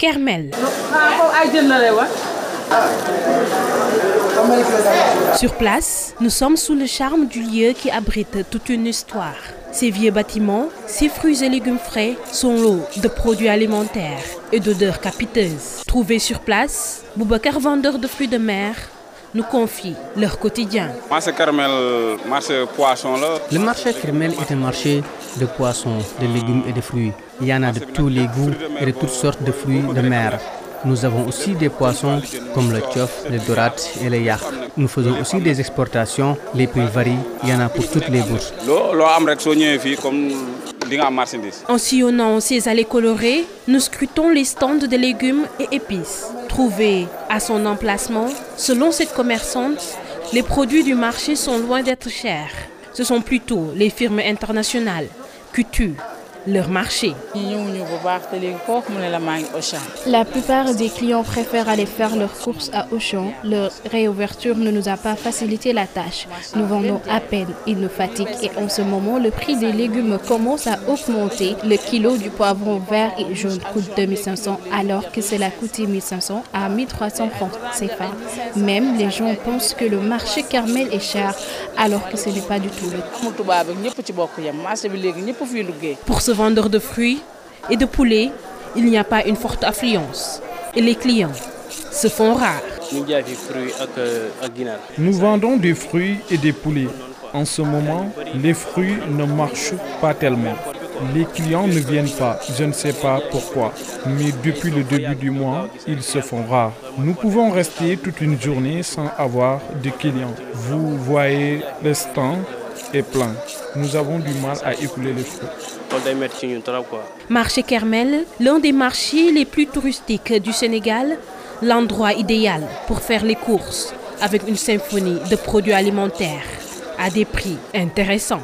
Kermel. Sur place, nous sommes sous le charme du lieu qui abrite toute une histoire. Ces vieux bâtiments, ces fruits et légumes frais sont lots de produits alimentaires et d'odeurs capiteuses. Trouvés sur place, Boubacar, vendeur de fruits de mer, nous confie leur quotidien. Marché Kermel, marché poisson là. Le marché Kermel est un marché de poissons, de légumes et de fruits. Il y en a de tous les goûts et de toutes sortes de fruits de mer. Nous avons aussi des poissons comme le tchof, le dorade et le yak. Nous faisons aussi des exportations. Les prix varient. Il y en a pour toutes les bourses. En sillonnant ces allées colorées, nous scrutons les stands de légumes et épices. Trouvés à son emplacement, selon cette commerçante, les produits du marché sont loin d'être chers. Ce sont plutôt les firmes internationales qui tuent leur marché. La plupart des clients préfèrent aller faire leurs courses à Auchan. Leur réouverture ne nous a pas facilité la tâche. Nous vendons à peine, ils nous fatiguent et en ce moment, le prix des légumes commence à augmenter. Le kilo du poivron vert et jaune coûte 2500 alors que cela coûtait 1500 à 1300 francs CFA. Même les gens pensent que le marché Carmel est cher alors que ce n'est pas du tout le cas. Pour ce vendeur de fruits et de poulets, il n'y a pas une forte affluence et les clients se font rares. Nous vendons des fruits et des poulets. En ce moment, les fruits ne marchent pas tellement. Les clients ne viennent pas, je ne sais pas pourquoi, mais depuis le début du mois, ils se font rares. Nous pouvons rester toute une journée sans avoir de clients. Vous voyez, le stand Nous avons du mal à écouler les fruits. Marché Kermel, l'un des marchés les plus touristiques du Sénégal, l'endroit idéal pour faire les courses avec une symphonie de produits alimentaires à des prix intéressants.